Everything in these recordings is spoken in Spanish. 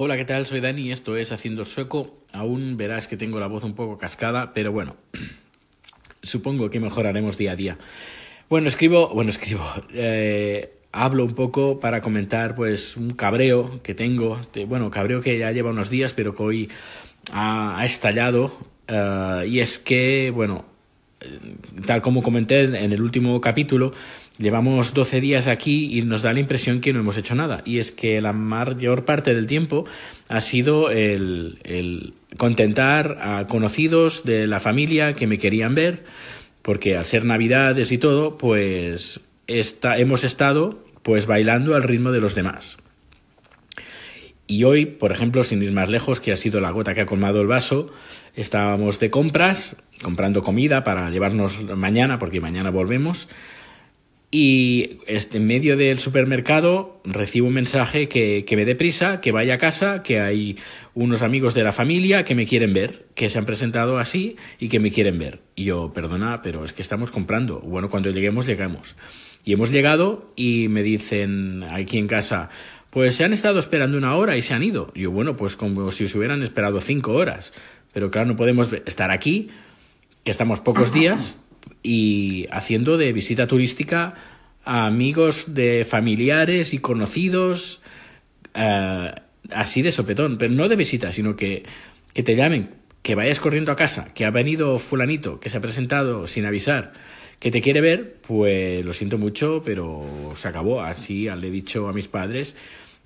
Hola, ¿qué tal? Soy Dani, esto es Haciendo Sueco. Aún verás que tengo la voz un poco cascada, pero bueno, supongo que mejoraremos día a día. Bueno, escribo, bueno, escribo, eh, hablo un poco para comentar pues un cabreo que tengo, bueno, cabreo que ya lleva unos días, pero que hoy ha, estallado, eh, y es que, bueno, tal como comenté en el último capítulo, Llevamos 12 días aquí y nos da la impresión que no hemos hecho nada. Y es que la mayor parte del tiempo ha sido el, contentar a conocidos de la familia que me querían ver, porque al ser navidades y todo, pues hemos estado pues bailando al ritmo de los demás. Y hoy, por ejemplo, sin ir más lejos, que ha sido la gota que ha colmado el vaso, estábamos de compras, comprando comida para llevarnos mañana, porque mañana volvemos y este, en medio del supermercado recibo un mensaje que, que me dé prisa, que vaya a casa, que hay unos amigos de la familia que me quieren ver, que se han presentado así y que me quieren ver. Y yo, perdona, pero es que estamos comprando. Bueno, cuando lleguemos, llegamos. Y hemos llegado y me dicen aquí en casa, pues se han estado esperando una hora y se han ido. Y yo, bueno, pues como si se hubieran esperado cinco horas. Pero claro, no podemos estar aquí, que estamos pocos días y haciendo de visita turística a amigos de familiares y conocidos, eh, así de sopetón, pero no de visita, sino que, que te llamen, que vayas corriendo a casa, que ha venido fulanito, que se ha presentado sin avisar, que te quiere ver, pues lo siento mucho, pero se acabó. Así le he dicho a mis padres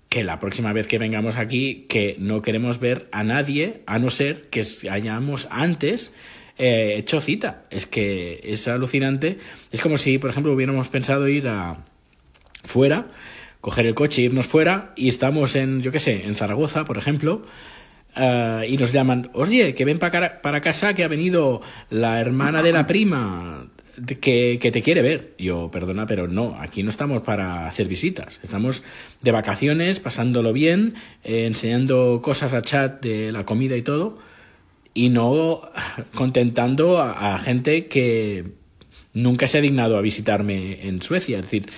que la próxima vez que vengamos aquí, que no queremos ver a nadie, a no ser que hayamos antes eh, hecho cita. Es que es alucinante. Es como si, por ejemplo, hubiéramos pensado ir a fuera, coger el coche, irnos fuera y estamos en, yo qué sé, en Zaragoza, por ejemplo. Eh, y nos llaman, oye, que ven para, para casa que ha venido la hermana de la prima que, que, te quiere ver. Yo, perdona, pero no, aquí no estamos para hacer visitas. Estamos de vacaciones, pasándolo bien, eh, enseñando cosas a chat de la comida y todo y no contentando a, gente que nunca se ha dignado a visitarme en Suecia. Es decir,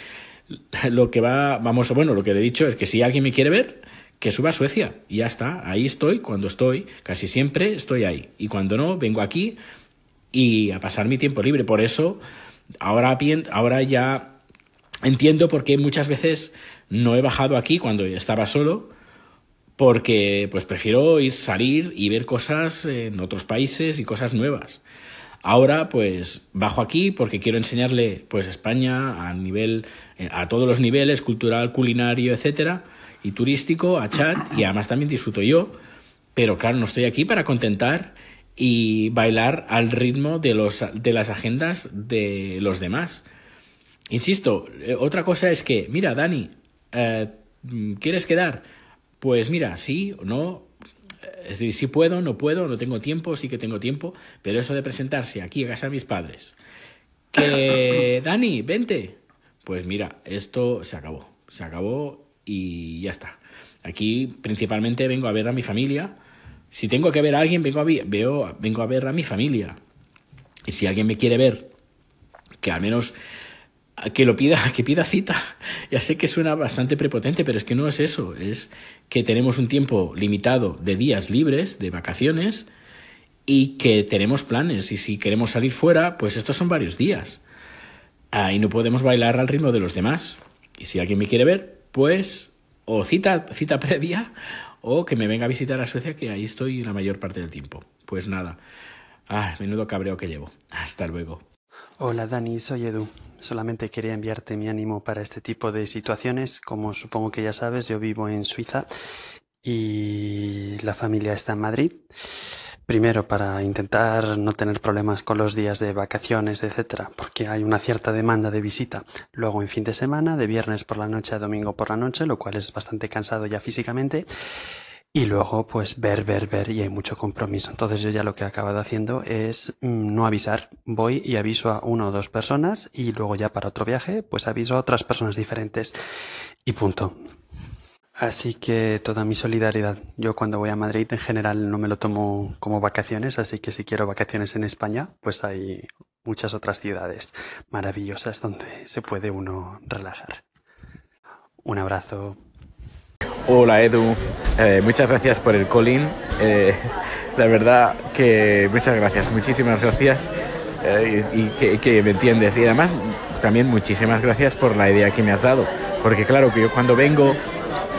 lo que va, vamos, bueno, lo que le he dicho es que si alguien me quiere ver, que suba a Suecia y ya está. Ahí estoy, cuando estoy, casi siempre estoy ahí. Y cuando no, vengo aquí y a pasar mi tiempo libre. Por eso, ahora, ahora ya entiendo por qué muchas veces no he bajado aquí cuando estaba solo porque pues prefiero ir salir y ver cosas en otros países y cosas nuevas. Ahora pues bajo aquí porque quiero enseñarle pues España a nivel eh, a todos los niveles cultural, culinario, etcétera y turístico a Chad y además también disfruto yo, pero claro, no estoy aquí para contentar y bailar al ritmo de los de las agendas de los demás. Insisto, eh, otra cosa es que, mira, Dani, eh, ¿quieres quedar? Pues mira, sí o no, es decir, sí puedo, no puedo, no tengo tiempo, sí que tengo tiempo, pero eso de presentarse aquí a casa de mis padres, que Dani, vente, pues mira, esto se acabó, se acabó y ya está. Aquí principalmente vengo a ver a mi familia. Si tengo que ver a alguien, vengo a, veo, vengo a ver a mi familia. Y si alguien me quiere ver, que al menos que lo pida, que pida cita. Ya sé que suena bastante prepotente, pero es que no es eso. Es que tenemos un tiempo limitado de días libres, de vacaciones, y que tenemos planes. Y si queremos salir fuera, pues estos son varios días. Y no podemos bailar al ritmo de los demás. Y si alguien me quiere ver, pues o cita, cita previa o que me venga a visitar a Suecia, que ahí estoy la mayor parte del tiempo. Pues nada. Ah, menudo cabreo que llevo. Hasta luego. Hola Dani, soy Edu. Solamente quería enviarte mi ánimo para este tipo de situaciones. Como supongo que ya sabes, yo vivo en Suiza y la familia está en Madrid. Primero para intentar no tener problemas con los días de vacaciones, etcétera, porque hay una cierta demanda de visita. Luego en fin de semana, de viernes por la noche a domingo por la noche, lo cual es bastante cansado ya físicamente. Y luego, pues ver, ver, ver y hay mucho compromiso. Entonces yo ya lo que he acabado haciendo es mm, no avisar. Voy y aviso a una o dos personas y luego ya para otro viaje, pues aviso a otras personas diferentes y punto. Así que toda mi solidaridad. Yo cuando voy a Madrid en general no me lo tomo como vacaciones, así que si quiero vacaciones en España, pues hay muchas otras ciudades maravillosas donde se puede uno relajar. Un abrazo. Hola Edu, Eh, muchas gracias por el calling. Eh, la verdad que muchas gracias, muchísimas gracias eh, y, que, que, me entiendes. Y además también muchísimas gracias por la idea que me has dado. Porque claro, que yo cuando vengo,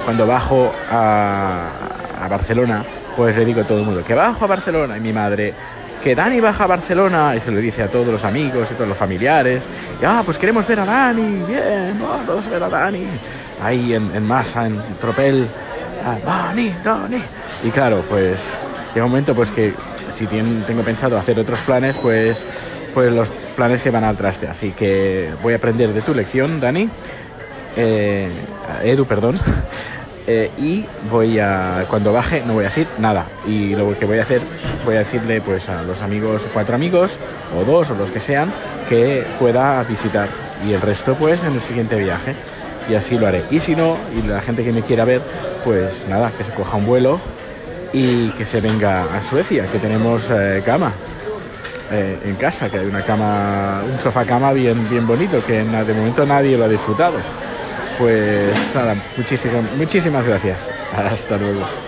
cuando bajo a, a Barcelona, pues le digo a todo el mundo que bajo a Barcelona y mi madre que Dani baja a Barcelona y se lo dice a todos los amigos y todos los familiares. Y, ah, pues queremos ver a Dani, bien, vamos a ver a Dani. Ahí en, en masa, en tropel. Ah, Dani, Dani. Y claro, pues llega un momento pues que si tengo pensado hacer otros planes, pues, pues los planes se van al traste. Así que voy a aprender de tu lección, Dani. Eh, Edu, perdón. Eh, y voy a, cuando baje, no voy a decir nada. Y lo que voy a hacer, voy a decirle pues a los amigos, cuatro amigos, o dos, o los que sean, que pueda visitar. Y el resto, pues en el siguiente viaje. Y así lo haré. Y si no, y la gente que me quiera ver, pues nada, que se coja un vuelo y que se venga a Suecia, que tenemos eh, cama. Eh, en casa, que hay una cama, un sofá cama bien, bien bonito, que de momento nadie lo ha disfrutado. Pues nada, muchísimas, muchísimas gracias. Hasta luego.